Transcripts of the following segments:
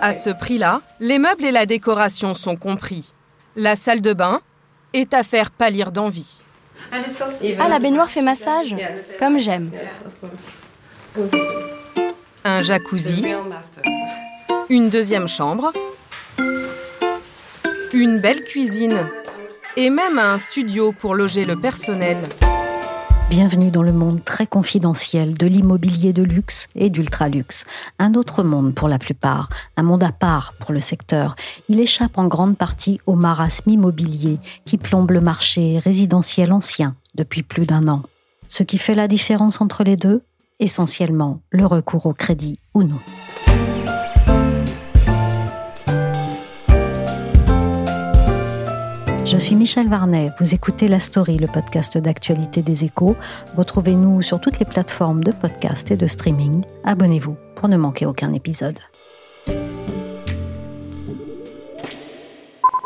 À ce prix-là, les meubles et la décoration sont compris. La salle de bain est à faire pâlir d'envie. Ah, la baignoire fait massage Comme j'aime. Un jacuzzi, une deuxième chambre, une belle cuisine et même un studio pour loger le personnel. Bienvenue dans le monde très confidentiel de l'immobilier de luxe et d'ultra-luxe. Un autre monde pour la plupart, un monde à part pour le secteur. Il échappe en grande partie au marasme immobilier qui plombe le marché résidentiel ancien depuis plus d'un an. Ce qui fait la différence entre les deux Essentiellement le recours au crédit ou non. Je suis Michel Varnet, vous écoutez La Story, le podcast d'actualité des échos. Retrouvez-nous sur toutes les plateformes de podcast et de streaming. Abonnez-vous pour ne manquer aucun épisode.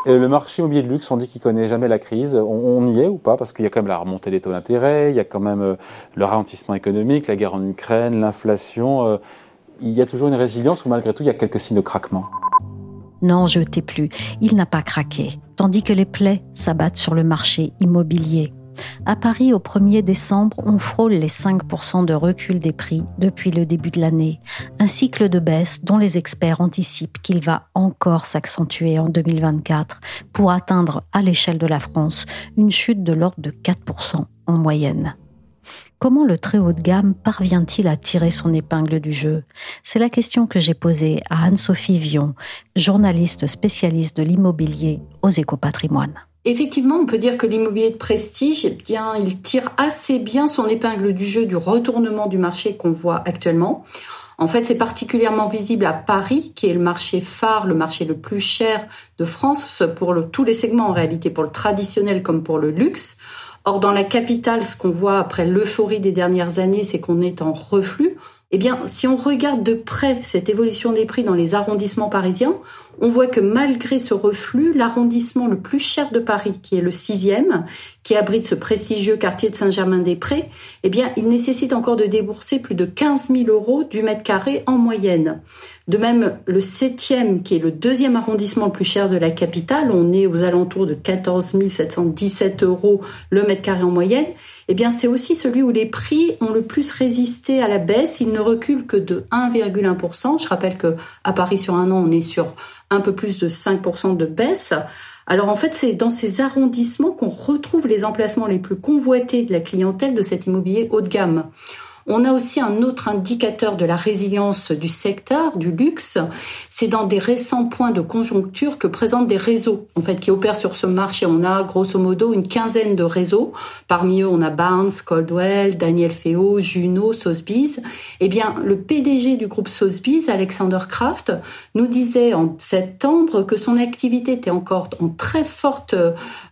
le marché immobilier de luxe, on dit qu'il connaît jamais la crise. On, y est ou pas? Parce qu'il y a quand même la remontée des taux d'intérêt, il y a quand même euh, le ralentissement économique, la guerre en Ukraine, l'inflation. Euh, il y a toujours une résilience ou malgré tout il y a quelques signes de craquement? Non, je t'ai plus, il n'a pas craqué, tandis que les plaies s'abattent sur le marché immobilier. À Paris, au 1er décembre, on frôle les 5% de recul des prix depuis le début de l'année, un cycle de baisse dont les experts anticipent qu'il va encore s'accentuer en 2024 pour atteindre à l'échelle de la France une chute de l'ordre de 4% en moyenne. Comment le très haut de gamme parvient-il à tirer son épingle du jeu? C'est la question que j'ai posée à Anne-Sophie Vion, journaliste spécialiste de l'immobilier aux éco-patrimoine. Effectivement, on peut dire que l'immobilier de prestige, eh bien, il tire assez bien son épingle du jeu du retournement du marché qu'on voit actuellement. En fait, c'est particulièrement visible à Paris, qui est le marché phare, le marché le plus cher de France pour tous les segments en réalité, pour le traditionnel comme pour le luxe. Or, dans la capitale, ce qu'on voit après l'euphorie des dernières années, c'est qu'on est en reflux. Eh bien, si on regarde de près cette évolution des prix dans les arrondissements parisiens, on voit que malgré ce reflux, l'arrondissement le plus cher de Paris, qui est le sixième, qui abrite ce prestigieux quartier de Saint-Germain-des-Prés, eh bien, il nécessite encore de débourser plus de 15 000 euros du mètre carré en moyenne. De même, le septième, qui est le deuxième arrondissement le plus cher de la capitale, on est aux alentours de 14 717 euros le mètre carré en moyenne, eh bien, c'est aussi celui où les prix ont le plus résisté à la baisse. Ils ne reculent que de 1,1%. Je rappelle que à Paris, sur un an, on est sur un peu plus de 5% de baisse. Alors en fait, c'est dans ces arrondissements qu'on retrouve les emplacements les plus convoités de la clientèle de cet immobilier haut de gamme. On a aussi un autre indicateur de la résilience du secteur du luxe. C'est dans des récents points de conjoncture que présentent des réseaux, en fait, qui opèrent sur ce marché. On a grosso modo une quinzaine de réseaux. Parmi eux, on a Barnes, Coldwell, Daniel Feo, Juno, Sotheby's. Eh bien, le PDG du groupe Sotheby's, Alexander Kraft, nous disait en septembre que son activité était encore en très forte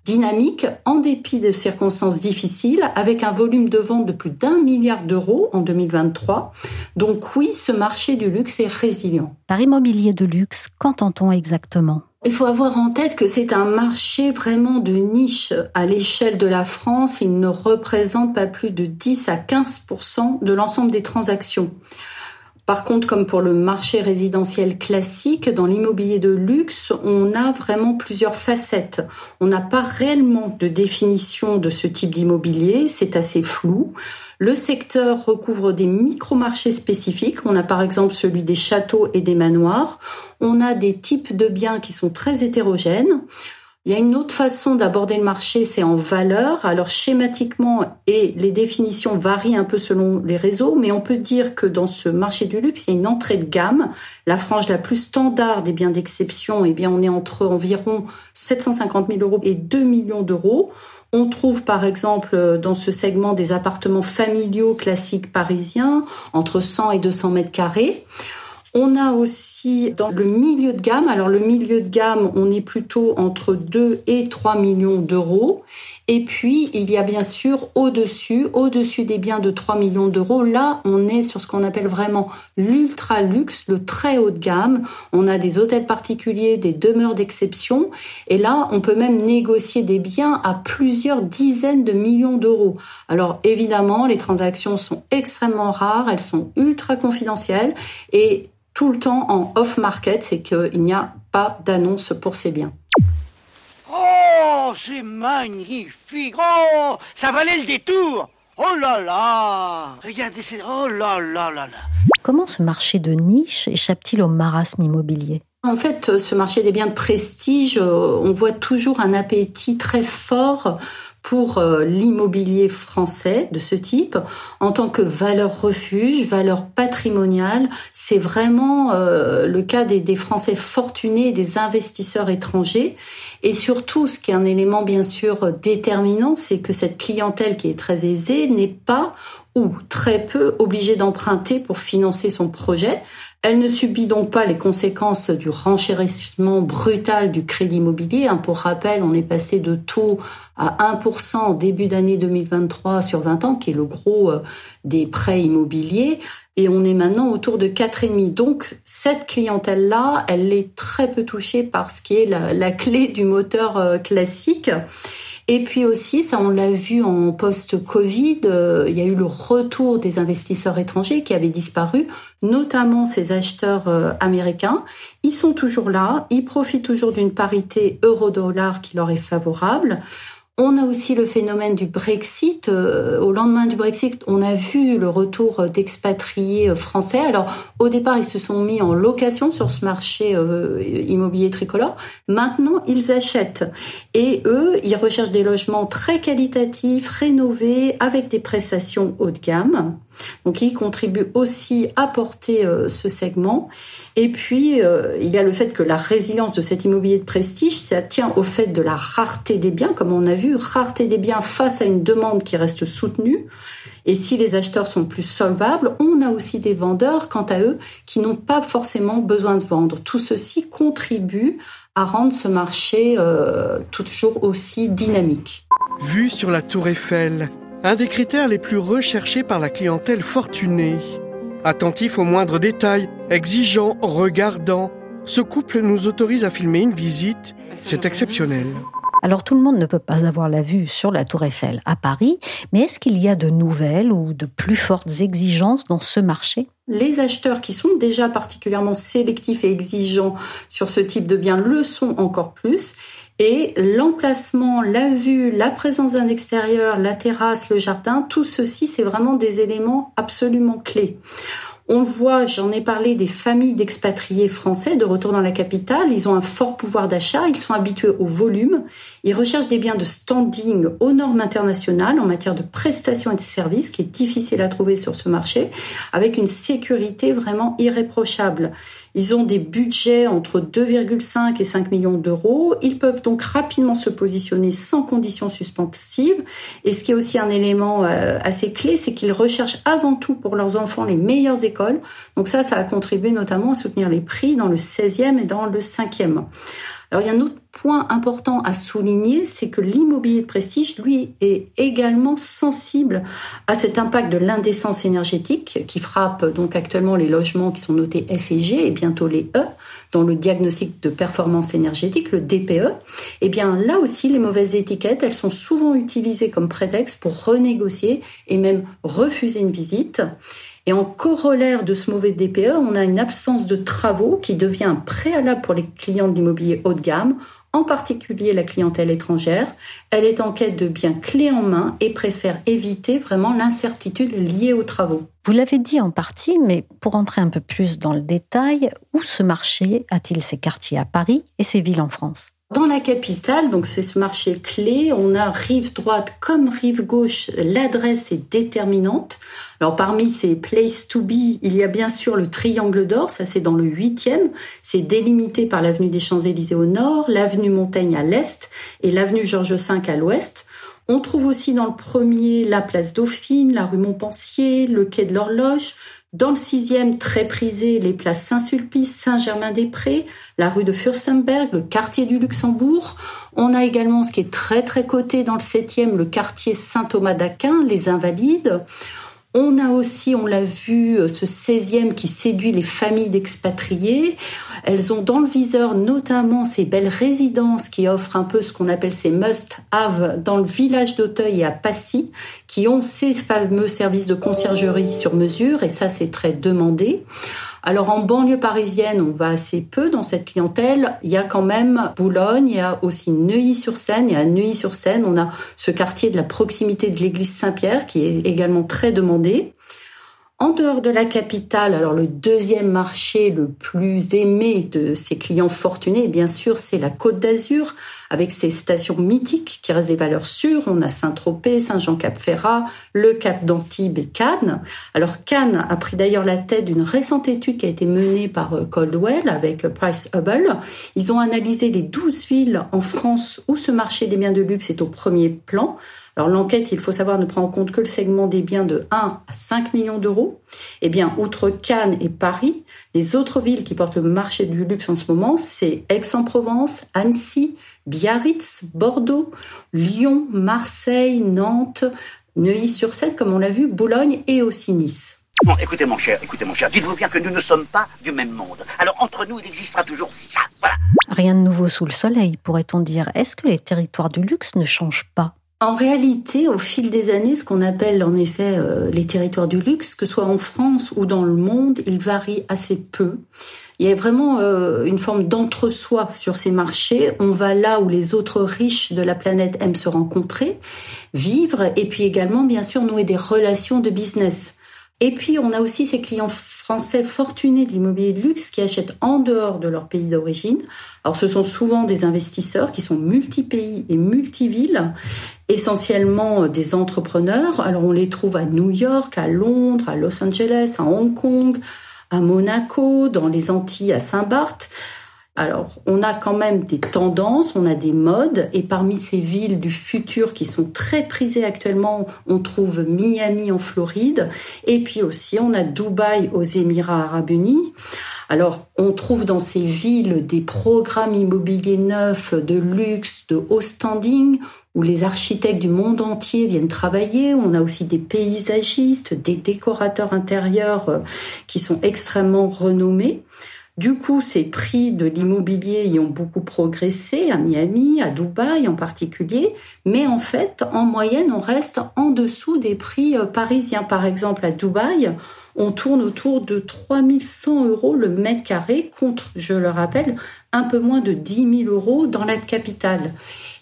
dynamique, en dépit de circonstances difficiles, avec un volume de vente de plus d'un milliard d'euros en 2023. Donc oui, ce marché du luxe est résilient. Par immobilier de luxe, qu'entend-on exactement? Il faut avoir en tête que c'est un marché vraiment de niche. À l'échelle de la France, il ne représente pas plus de 10 à 15 de l'ensemble des transactions. Par contre, comme pour le marché résidentiel classique, dans l'immobilier de luxe, on a vraiment plusieurs facettes. On n'a pas réellement de définition de ce type d'immobilier, c'est assez flou. Le secteur recouvre des micro-marchés spécifiques. On a par exemple celui des châteaux et des manoirs. On a des types de biens qui sont très hétérogènes. Il y a une autre façon d'aborder le marché, c'est en valeur. Alors schématiquement, et les définitions varient un peu selon les réseaux, mais on peut dire que dans ce marché du luxe, il y a une entrée de gamme. La frange la plus standard des biens d'exception, eh bien, on est entre environ 750 000 euros et 2 millions d'euros. On trouve par exemple dans ce segment des appartements familiaux classiques parisiens entre 100 et 200 mètres carrés. On a aussi dans le milieu de gamme, alors le milieu de gamme, on est plutôt entre 2 et 3 millions d'euros. Et puis, il y a bien sûr au-dessus, au-dessus des biens de 3 millions d'euros, là, on est sur ce qu'on appelle vraiment l'ultra luxe, le très haut de gamme. On a des hôtels particuliers, des demeures d'exception. Et là, on peut même négocier des biens à plusieurs dizaines de millions d'euros. Alors, évidemment, les transactions sont extrêmement rares, elles sont ultra confidentielles et tout le temps en off-market, c'est qu'il n'y a pas d'annonce pour ces biens. Oh, c'est magnifique. Oh, ça valait le détour. Oh là là. Regardez, c'est... Oh là là là là. Comment ce marché de niche échappe-t-il au marasme immobilier? En fait, ce marché des biens de prestige, euh, on voit toujours un appétit très fort pour euh, l'immobilier français de ce type en tant que valeur refuge, valeur patrimoniale. C'est vraiment euh, le cas des, des, Français fortunés des investisseurs étrangers. Et surtout, ce qui est un élément bien sûr déterminant, c'est que cette clientèle qui est très aisée n'est pas ou très peu obligée d'emprunter pour financer son projet. Elle ne subit donc pas les conséquences du renchérissement brutal du crédit immobilier. Hein, pour rappel, on est passé de taux à 1% en début d'année 2023 sur 20 ans, qui est le gros euh, des prêts immobiliers, et on est maintenant autour de 4,5. Donc cette clientèle-là, elle est très peu touchée par ce qui est la, la clé du moteur euh, classique. Et puis aussi, ça on l'a vu en post-Covid, euh, il y a eu le retour des investisseurs étrangers qui avaient disparu, notamment ces acheteurs euh, américains. Ils sont toujours là, ils profitent toujours d'une parité euro-dollar qui leur est favorable. On a aussi le phénomène du Brexit. Euh, au lendemain du Brexit, on a vu le retour d'expatriés euh, français. Alors, au départ, ils se sont mis en location sur ce marché euh, immobilier tricolore. Maintenant, ils achètent. Et eux, ils recherchent des logements très qualitatifs, rénovés, avec des prestations haut de gamme. Donc, ils contribuent aussi à porter ce segment. Et puis, il y a le fait que la résilience de cet immobilier de prestige, ça tient au fait de la rareté des biens, comme on a vu, rareté des biens face à une demande qui reste soutenue. Et si les acheteurs sont plus solvables, on a aussi des vendeurs, quant à eux, qui n'ont pas forcément besoin de vendre. Tout ceci contribue à rendre ce marché euh, toujours aussi dynamique. Vue sur la tour Eiffel, un des critères les plus recherchés par la clientèle fortunée. Attentif aux moindres détails, exigeant, regardant, ce couple nous autorise à filmer une visite. C'est exceptionnel. Alors tout le monde ne peut pas avoir la vue sur la tour Eiffel à Paris, mais est-ce qu'il y a de nouvelles ou de plus fortes exigences dans ce marché? Les acheteurs qui sont déjà particulièrement sélectifs et exigeants sur ce type de biens le sont encore plus. Et l'emplacement, la vue, la présence d'un extérieur, la terrasse, le jardin, tout ceci, c'est vraiment des éléments absolument clés. On voit, j'en ai parlé des familles d'expatriés français de retour dans la capitale. Ils ont un fort pouvoir d'achat, ils sont habitués au volume, ils recherchent des biens de standing aux normes internationales en matière de prestations et de services, qui est difficile à trouver sur ce marché, avec une sécurité vraiment irréprochable. Ils ont des budgets entre 2,5 et 5 millions d'euros. Ils peuvent donc rapidement se positionner sans conditions suspensives. Et ce qui est aussi un élément euh, assez clé, c'est qu'ils recherchent avant tout pour leurs enfants les meilleures écoles. Donc ça, ça a contribué notamment à soutenir les prix dans le 16e et dans le 5e. Alors il y a un autre point important à souligner, c'est que l'immobilier de prestige, lui, est également sensible à cet impact de l'indécence énergétique qui frappe donc actuellement les logements qui sont notés F et G et bientôt les E dans le diagnostic de performance énergétique, le DPE. Eh bien là aussi, les mauvaises étiquettes, elles sont souvent utilisées comme prétexte pour renégocier et même refuser une visite. Et en corollaire de ce mauvais DPE, on a une absence de travaux qui devient un préalable pour les clients de l'immobilier haut de gamme, en particulier la clientèle étrangère. Elle est en quête de biens clés en main et préfère éviter vraiment l'incertitude liée aux travaux. Vous l'avez dit en partie, mais pour entrer un peu plus dans le détail, où ce marché a-t-il ses quartiers à Paris et ses villes en France? Dans la capitale, donc c'est ce marché clé, on a rive droite comme rive gauche, l'adresse est déterminante. Alors parmi ces places to be, il y a bien sûr le triangle d'or, ça c'est dans le huitième, c'est délimité par l'avenue des Champs-Élysées au nord, l'avenue Montaigne à l'est et l'avenue Georges V à l'ouest. On trouve aussi dans le premier la place Dauphine, la rue Montpensier, le quai de l'Horloge. Dans le sixième, très prisé, les places Saint-Sulpice, Saint-Germain-des-Prés, la rue de Fürstenberg, le quartier du Luxembourg. On a également ce qui est très très coté dans le septième, le quartier Saint-Thomas d'Aquin, les Invalides. On a aussi, on l'a vu, euh, ce 16e qui séduit les familles d'expatriés. Elles ont dans le viseur notamment ces belles résidences qui offrent un peu ce qu'on appelle ces must-have dans le village d'Auteuil et à Passy, qui ont ces fameux services de conciergerie sur mesure, et ça c'est très demandé. Alors en banlieue parisienne, on va assez peu dans cette clientèle. Il y a quand même Boulogne, il y a aussi Neuilly-sur-Seine. Et à Neuilly-sur-Seine, on a ce quartier de la proximité de l'église Saint-Pierre qui est également très demandé. En dehors de la capitale, alors le deuxième marché le plus aimé de ces clients fortunés, bien sûr, c'est la Côte d'Azur, avec ses stations mythiques qui restent des valeurs sûres. On a Saint-Tropez, Saint-Jean-Cap-Ferrat, le Cap d'Antibes et Cannes. Alors Cannes a pris d'ailleurs la tête d'une récente étude qui a été menée par euh, Coldwell avec euh, Price Hubble. Ils ont analysé les 12 villes en France où ce marché des biens de luxe est au premier plan. Alors l'enquête, il faut savoir, ne prend en compte que le segment des biens de 1 à 5 millions d'euros. Eh bien, outre Cannes et Paris, les autres villes qui portent le marché du luxe en ce moment, c'est Aix-en-Provence, Annecy, Biarritz, Bordeaux, Lyon, Marseille, Nantes, Neuilly-sur-Seine, comme on l'a vu, Boulogne et aussi Nice. Bon, écoutez mon cher, écoutez mon cher, dites-vous bien que nous ne sommes pas du même monde. Alors entre nous, il existera toujours ça, voilà. Rien de nouveau sous le soleil, pourrait-on dire. Est-ce que les territoires du luxe ne changent pas? En réalité, au fil des années, ce qu'on appelle en effet euh, les territoires du luxe, que ce soit en France ou dans le monde, ils varient assez peu. Il y a vraiment euh, une forme d'entre-soi sur ces marchés. On va là où les autres riches de la planète aiment se rencontrer, vivre, et puis également, bien sûr, nouer des relations de business. Et puis, on a aussi ces clients français fortunés de l'immobilier de luxe qui achètent en dehors de leur pays d'origine. Alors, ce sont souvent des investisseurs qui sont multi-pays et multi-villes, essentiellement des entrepreneurs. Alors, on les trouve à New York, à Londres, à Los Angeles, à Hong Kong, à Monaco, dans les Antilles, à Saint-Barth. Alors, on a quand même des tendances, on a des modes, et parmi ces villes du futur qui sont très prisées actuellement, on trouve Miami en Floride, et puis aussi on a Dubaï aux Émirats arabes unis. Alors, on trouve dans ces villes des programmes immobiliers neufs, de luxe, de haut standing, où les architectes du monde entier viennent travailler. On a aussi des paysagistes, des décorateurs intérieurs euh, qui sont extrêmement renommés. Du coup, ces prix de l'immobilier y ont beaucoup progressé, à Miami, à Dubaï en particulier, mais en fait, en moyenne, on reste en dessous des prix euh, parisiens. Par exemple, à Dubaï, on tourne autour de 3100 euros le mètre carré contre, je le rappelle, un peu moins de 10 000 euros dans la capitale.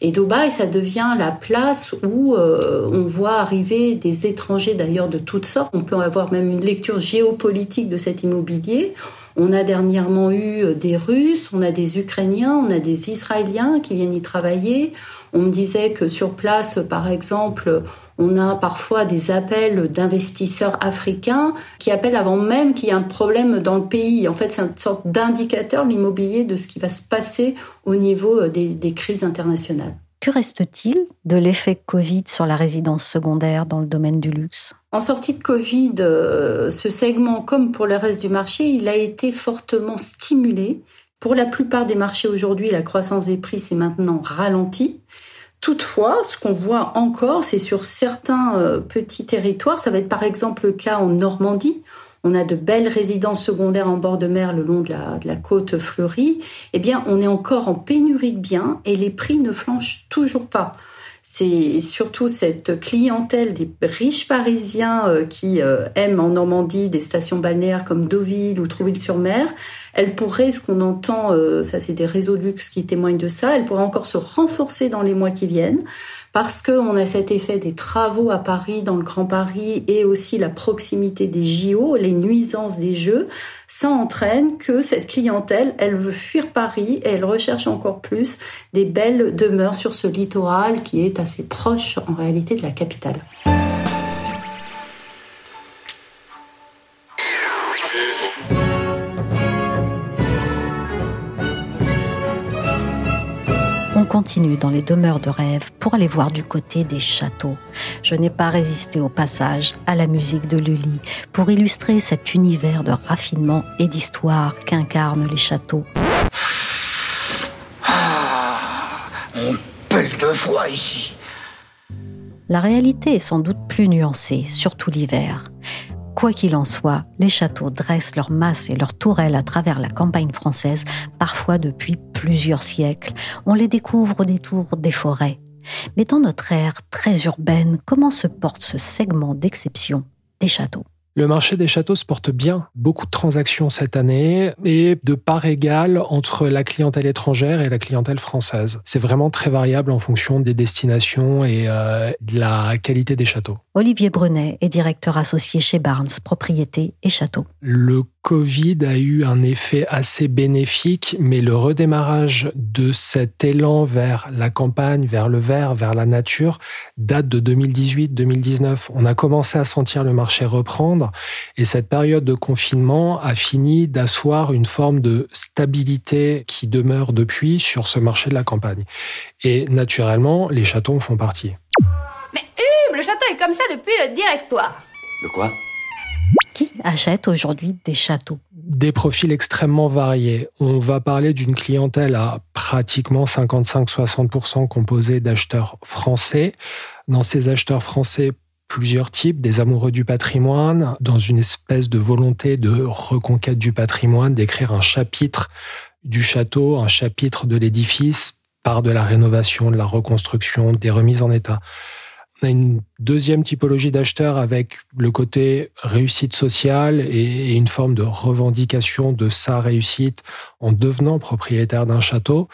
Et Dubaï, ça devient la place où euh, on voit arriver des étrangers d'ailleurs de toutes sortes. On peut avoir même une lecture géopolitique de cet immobilier. On a dernièrement eu euh, des Russes, on a des Ukrainiens, on a des Israéliens qui viennent y travailler. On me disait que sur place, par exemple, on a parfois des appels d'investisseurs africains qui appellent avant même qu'il y ait un problème dans le pays. En fait, c'est une sorte d'indicateur, l'immobilier, de ce qui va se passer au niveau euh, des, des crises internationales. Que reste-t-il de l'effet Covid sur la résidence secondaire dans le domaine du luxe? En sortie de Covid, euh, ce segment, comme pour le reste du marché, il a été fortement stimulé. Pour la plupart des marchés aujourd'hui, la croissance des prix s'est maintenant ralentie. Toutefois, ce qu'on voit encore, c'est sur certains euh, petits territoires, ça va être par exemple le cas en Normandie, on a de belles résidences secondaires en bord de mer le long de la, côte fleurie, eh bien, on est encore en pénurie de biens et les prix ne flanchent toujours pas. C'est surtout cette clientèle des riches parisiens euh, qui euh, aiment en Normandie des stations balnéaires comme Deauville ou Trouville-sur-Mer. Elle pourrait, ce qu'on entend, euh, ça c'est des réseaux de luxe qui témoignent de ça, elle pourrait encore se renforcer dans les mois qui viennent parce qu'on a cet effet des travaux à Paris, dans le Grand Paris, et aussi la proximité des JO, les nuisances des jeux, ça entraîne que cette clientèle, elle veut fuir Paris et elle recherche encore plus des belles demeures sur ce littoral qui est assez proche en réalité de la capitale. Continue dans les demeures de rêve pour aller voir du côté des châteaux. Je n'ai pas résisté au passage à la musique de Lully pour illustrer cet univers de raffinement et d'histoire qu'incarnent les châteaux. Ah, on pèle de froid ici. La réalité est sans doute plus nuancée, surtout l'hiver. Quoi qu'il en soit, les châteaux dressent leurs masses et leurs tourelles à travers la campagne française, parfois depuis plusieurs siècles. On les découvre au détour des forêts. Mais dans notre ère très urbaine, comment se porte ce segment d'exception des châteaux? Le marché des châteaux se porte bien, beaucoup de transactions cette année et de part égale entre la clientèle étrangère et la clientèle française. C'est vraiment très variable en fonction des destinations et euh, de la qualité des châteaux. Olivier Brunet est directeur associé chez Barnes, propriété et château. Le Covid a eu un effet assez bénéfique, mais le redémarrage de cet élan vers la campagne, vers le vert, vers la nature, date de 2018-2019. On a commencé à sentir le marché reprendre et cette période de confinement a fini d'asseoir une forme de stabilité qui demeure depuis sur ce marché de la campagne. Et naturellement, les châteaux font partie. Mais hum, le château est comme ça depuis le directoire. Le quoi? Qui achète aujourd'hui des châteaux Des profils extrêmement variés. On va parler d'une clientèle à pratiquement 55-60% composée d'acheteurs français. Dans ces acheteurs français, plusieurs types, des amoureux du patrimoine, dans une espèce de volonté de reconquête du patrimoine, d'écrire un chapitre du château, un chapitre de l'édifice, par de la rénovation, de la reconstruction, des remises en état. On a une deuxième typologie d'acheteurs avec le côté réussite sociale et une forme de revendication de sa réussite en devenant propriétaire d'un château.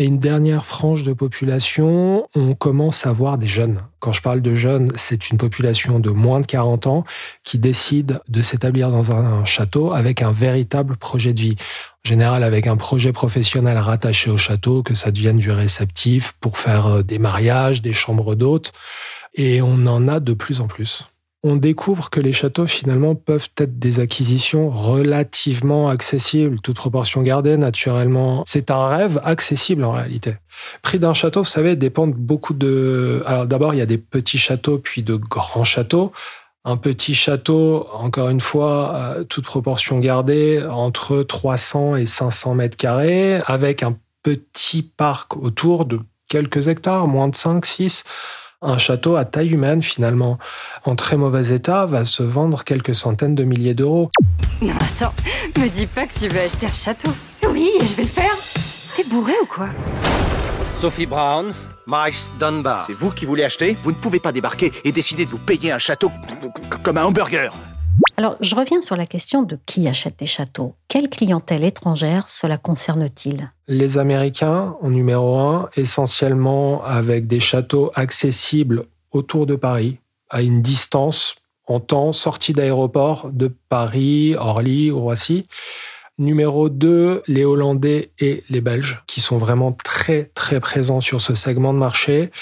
Et une dernière frange de population, on commence à voir des jeunes. Quand je parle de jeunes, c'est une population de moins de 40 ans qui décide de s'établir dans un château avec un véritable projet de vie. En général, avec un projet professionnel rattaché au château, que ça devienne du réceptif pour faire euh, des mariages, des chambres d'hôtes. Et on en a de plus en plus on découvre que les châteaux finalement peuvent être des acquisitions relativement accessibles, toute proportion gardée naturellement. C'est un rêve accessible en réalité. prix d'un château, vous savez, dépend beaucoup de... Alors d'abord, il y a des petits châteaux, puis de grands châteaux. Un petit château, encore une fois, euh, toute proportion gardée, entre 300 et 500 mètres carrés, avec un petit parc autour de quelques hectares, moins de 5, 6 un château à taille humaine, finalement, en très mauvais état, va se vendre quelques centaines de milliers d'euros. Non, attends, me dis pas que tu veux acheter un château. Oui, je vais le faire. T'es bourré ou quoi? Sophie Brown, Mice Dunbar. C'est vous qui voulez acheter? Vous ne pouvez pas débarquer et décider de vous payer un château comme un hamburger. Alors, je reviens sur la question de qui achète des châteaux. Quelle clientèle étrangère cela concerne-t-il? Les Américains, en numéro un, essentiellement avec des châteaux accessibles autour de Paris, à une distance en temps sortie d'aéroport de Paris, Orly Roissy. Numéro 2, les Hollandais et les Belges, qui sont vraiment très très présents sur ce segment de marché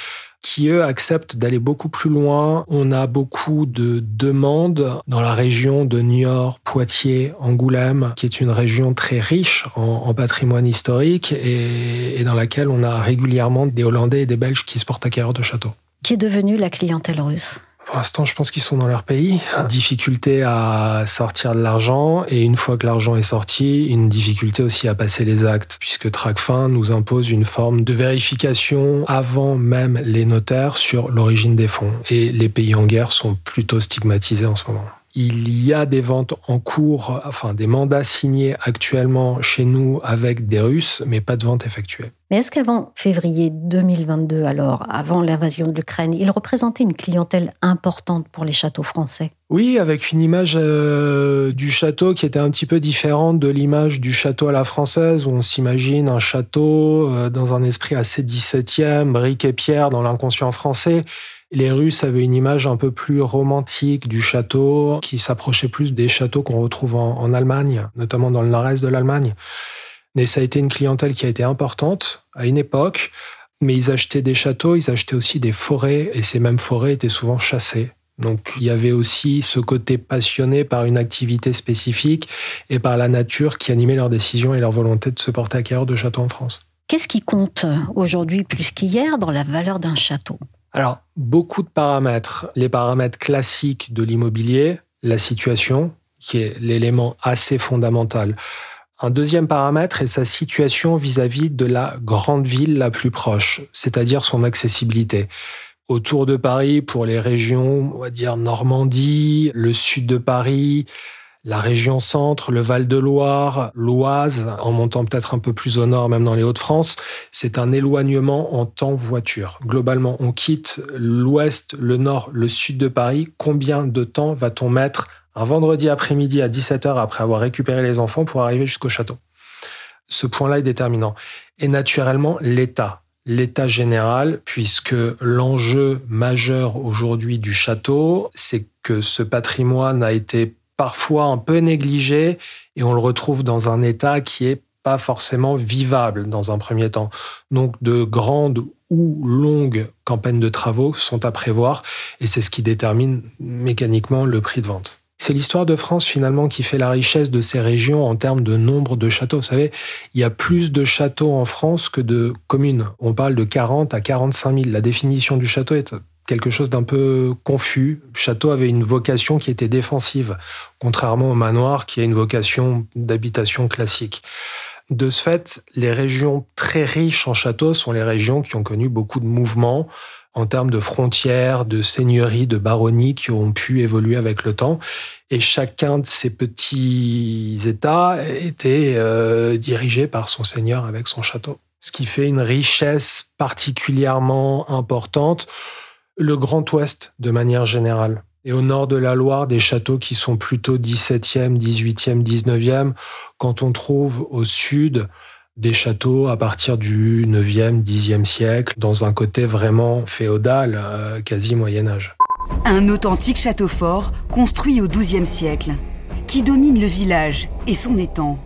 qui, eux, acceptent d'aller beaucoup plus loin. On a beaucoup de demandes dans la région de Niort, Poitiers, Angoulême, qui est une région très riche en, patrimoine historique et, et, dans laquelle on a régulièrement des Hollandais et des Belges qui se portent acquéreurs de châteaux. Qui est devenue la clientèle russe? Pour l'instant, je pense qu'ils sont dans leur pays. Difficulté à sortir de l'argent et une fois que l'argent est sorti, une difficulté aussi à passer les actes puisque Tracfin nous impose une forme de vérification avant même les notaires sur l'origine des fonds. Et les pays en guerre sont plutôt stigmatisés en ce moment. Il y a des ventes en cours, enfin des mandats signés actuellement chez nous avec des Russes, mais pas de vente effectuée. Mais est-ce qu'avant février 2022, alors, avant l'invasion de l'Ukraine, il représentait une clientèle importante pour les châteaux français? Oui, avec une image euh, du château qui était un petit peu différente de l'image du château à la française, où on s'imagine un château euh, dans un esprit assez 17e, briques et pierre dans l'inconscient français. Les Russes avaient une image un peu plus romantique du château, qui s'approchait plus des châteaux qu'on retrouve en, Allemagne, notamment dans le nord-est de l'Allemagne. Mais ça a été une clientèle qui a été importante à une époque. Mais ils achetaient des châteaux, ils achetaient aussi des forêts, et ces mêmes forêts étaient souvent chassées. Donc il y avait aussi ce côté passionné par une activité spécifique et par la nature qui animait leurs décisions et leur volonté de se porter acquéreur de châteaux en France. Qu'est-ce qui compte aujourd'hui plus qu'hier dans la valeur d'un château? Alors, beaucoup de paramètres. Les paramètres classiques de l'immobilier, la situation, qui est l'élément assez fondamental. Un deuxième paramètre est sa situation vis-à-vis de la grande ville la plus proche, c'est-à-dire son accessibilité. Autour de Paris, pour les régions, on va dire Normandie, le sud de Paris, la région centre, le Val-de-Loire, l'Oise, en montant peut-être un peu plus au nord, même dans les Hauts-de-France, c'est un éloignement en temps voiture. Globalement, on quitte l'ouest, le nord, le sud de Paris. Combien de temps va-t-on mettre un vendredi après-midi à 17h après avoir récupéré les enfants pour arriver jusqu'au château? Ce point-là est déterminant. Et naturellement, l'État. L'état général, puisque l'enjeu majeur aujourd'hui du château, c'est que ce patrimoine a été parfois un peu négligé et on le retrouve dans un état qui est pas forcément vivable dans un premier temps. Donc de grandes ou longues campagnes de travaux sont à prévoir et c'est ce qui détermine mécaniquement le prix de vente. C'est l'histoire de France finalement qui fait la richesse de ces régions en termes de nombre de châteaux. Vous savez, il y a plus de châteaux en France que de communes. On parle de 40 à 45 000. La définition du château est quelque chose d'un peu confus. Château avait une vocation qui était défensive, contrairement au manoir qui a une vocation d'habitation classique. De ce fait, les régions très riches en châteaux sont les régions qui ont connu beaucoup de mouvements, en termes de frontières, de seigneuries, de baronnies qui ont pu évoluer avec le temps. Et chacun de ces petits États était euh, dirigé par son seigneur avec son château. Ce qui fait une richesse particulièrement importante, le Grand Ouest de manière générale. Et au nord de la Loire, des châteaux qui sont plutôt 17e, 18e, 19e, quand on trouve au sud des châteaux à partir du 9e, 10e siècle, dans un côté vraiment féodal, euh, quasi Moyen Âge. Un authentique château fort construit au XIIe siècle, qui domine le village et son étang.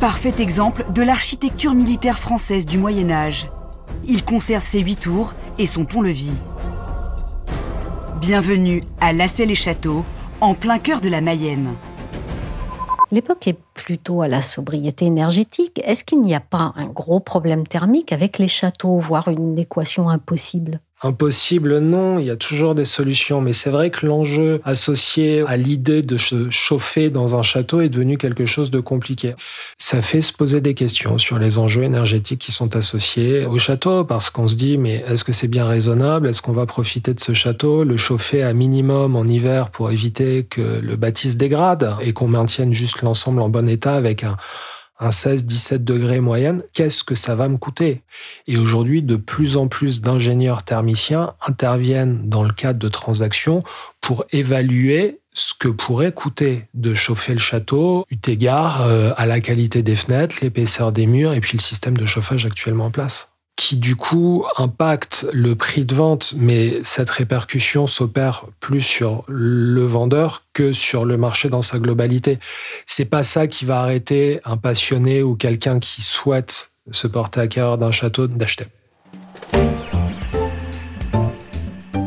Parfait exemple de l'architecture militaire française du Moyen Âge. Il conserve ses huit tours et son pont-levis. Bienvenue à Lassay-les-Châteaux, en plein cœur de la Mayenne. L'époque est plutôt à la sobriété énergétique. Est-ce qu'il n'y a pas un gros problème thermique avec les châteaux, voire une équation impossible? Impossible, non, il y a toujours des solutions, mais c'est vrai que l'enjeu associé à l'idée de se chauffer dans un château est devenu quelque chose de compliqué. Ça fait se poser des questions sur les enjeux énergétiques qui sont associés au château, parce qu'on se dit, mais est-ce que c'est bien raisonnable? Est-ce qu'on va profiter de ce château, le chauffer à minimum en hiver pour éviter que le bâti se dégrade et qu'on maintienne juste l'ensemble en bon état avec un un 16-17 degrés moyenne, qu'est-ce que ça va me coûter? Et aujourd'hui, de plus en plus d'ingénieurs thermiciens interviennent dans le cadre de transactions pour évaluer ce que pourrait coûter de chauffer le château, eu égard euh, à la qualité des fenêtres, l'épaisseur des murs et puis le système de chauffage actuellement en place qui du coup impacte le prix de vente, mais cette répercussion s'opère plus sur le vendeur que sur le marché dans sa globalité. C'est pas ça qui va arrêter un passionné ou quelqu'un qui souhaite se porter à cœur d'un château d'acheter.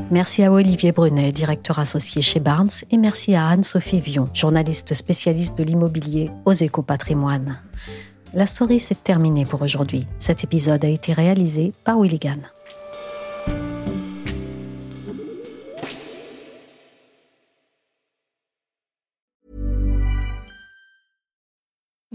Merci à Olivier Brunet, directeur associé chez Barnes, et merci à Anne-Sophie Vion, journaliste spécialiste de l'immobilier aux Éco Patrimoine. La story s'est terminée pour aujourd'hui. Cet épisode a été réalisé par Willigan.